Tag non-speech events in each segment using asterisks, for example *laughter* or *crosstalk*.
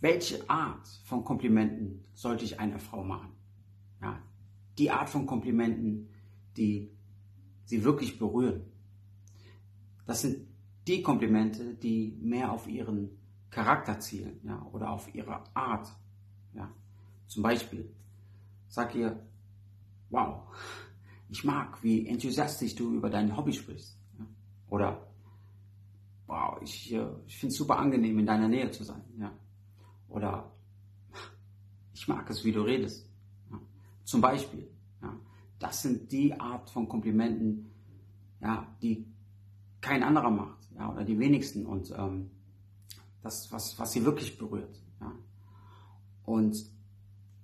welche Art von Komplimenten sollte ich einer Frau machen? Ja, die Art von Komplimenten, die sie wirklich berühren. Das sind die Komplimente, die mehr auf ihren Charakter zielen ja, oder auf ihre Art. Ja. Zum Beispiel, sag ihr, wow, ich mag, wie enthusiastisch du über dein Hobby sprichst. Ja. Oder, wow, ich, ich finde es super angenehm, in deiner Nähe zu sein. Ja. Oder, ich mag es, wie du redest. Ja. Zum Beispiel. Ja. Das sind die Art von Komplimenten, ja, die kein anderer macht, ja, oder die wenigsten. Und ähm, das, was, was sie wirklich berührt. Ja. Und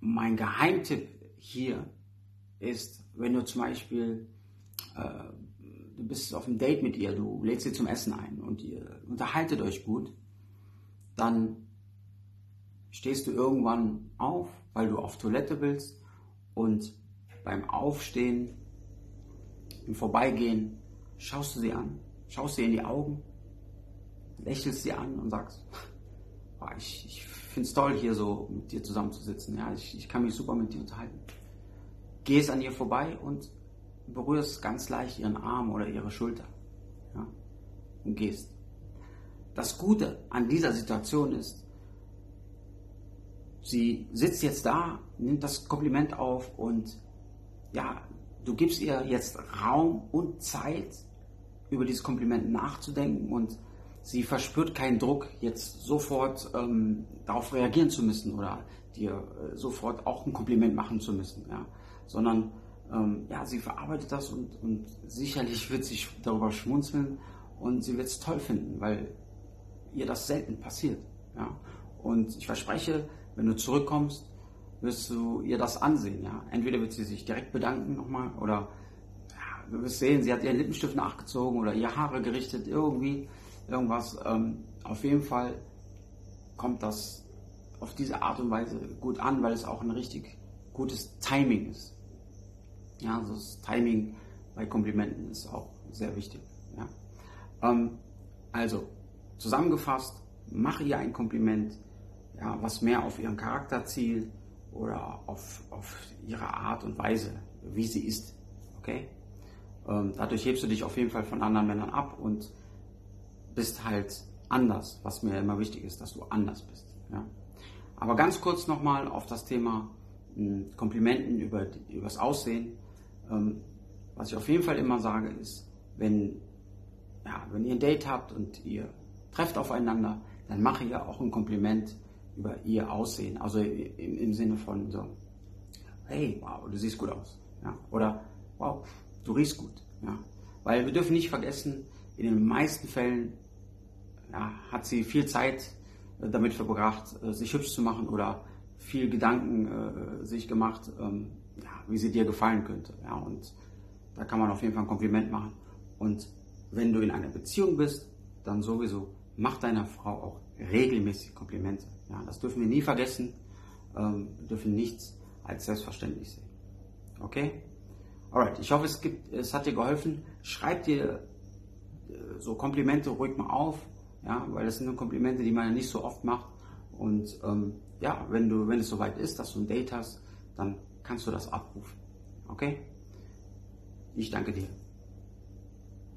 mein Geheimtipp hier ist, wenn du zum Beispiel, äh, du bist auf einem Date mit ihr, du lädst sie zum Essen ein und ihr unterhaltet euch gut, dann stehst du irgendwann auf, weil du auf Toilette willst und beim Aufstehen, im Vorbeigehen, schaust du sie an, schaust sie in die Augen, lächelst sie an und sagst, oh, *laughs* ich, ich finde es toll, hier so mit dir zusammenzusitzen. Ja, ich, ich kann mich super mit dir unterhalten. Gehst an ihr vorbei und berührst ganz leicht ihren Arm oder ihre Schulter. Ja, und gehst. Das Gute an dieser Situation ist, sie sitzt jetzt da, nimmt das Kompliment auf und ja, du gibst ihr jetzt Raum und Zeit, über dieses Kompliment nachzudenken und sie verspürt keinen Druck, jetzt sofort ähm, darauf reagieren zu müssen oder dir äh, sofort auch ein Kompliment machen zu müssen, ja, sondern ähm, ja, sie verarbeitet das und, und sicherlich wird sie darüber schmunzeln und sie wird es toll finden, weil ihr das selten passiert, ja. Und ich verspreche, wenn du zurückkommst, wirst du ihr das ansehen, ja. Entweder wird sie sich direkt bedanken nochmal oder ja, du wirst sehen, sie hat ihren Lippenstift nachgezogen oder ihr Haare gerichtet, irgendwie irgendwas. Ähm, auf jeden Fall kommt das auf diese Art und Weise gut an, weil es auch ein richtig gutes Timing ist. Ja, also das Timing bei Komplimenten ist auch sehr wichtig. Ja. Ähm, also, zusammengefasst, mache ihr ein Kompliment, ja, was mehr auf ihren Charakter zielt oder auf, auf ihre Art und Weise, wie sie ist. Okay? Ähm, dadurch hebst du dich auf jeden Fall von anderen Männern ab und bist halt anders, was mir immer wichtig ist, dass du anders bist. Ja? Aber ganz kurz nochmal auf das Thema hm, Komplimenten über, über das Aussehen. Ähm, was ich auf jeden Fall immer sage, ist, wenn, ja, wenn ihr ein Date habt und ihr trefft aufeinander, dann mache ihr auch ein Kompliment über ihr Aussehen. Also im, im Sinne von so, hey, wow, du siehst gut aus. Ja? Oder wow, du riechst gut. Ja? Weil wir dürfen nicht vergessen, in den meisten Fällen ja, hat sie viel Zeit äh, damit verbracht, äh, sich hübsch zu machen oder viel Gedanken äh, sich gemacht, ähm, ja, wie sie dir gefallen könnte. Ja, und da kann man auf jeden Fall ein Kompliment machen. Und wenn du in einer Beziehung bist, dann sowieso mach deiner Frau auch regelmäßig Komplimente. Ja, das dürfen wir nie vergessen. Ähm, dürfen nichts als selbstverständlich sehen. Okay? Alright, ich hoffe, es, gibt, es hat dir geholfen. Schreib dir so Komplimente ruhig mal auf ja, weil das sind nur Komplimente, die man ja nicht so oft macht. Und ähm, ja, wenn du, wenn es soweit ist, dass du ein Date hast, dann kannst du das abrufen. Okay? Ich danke dir.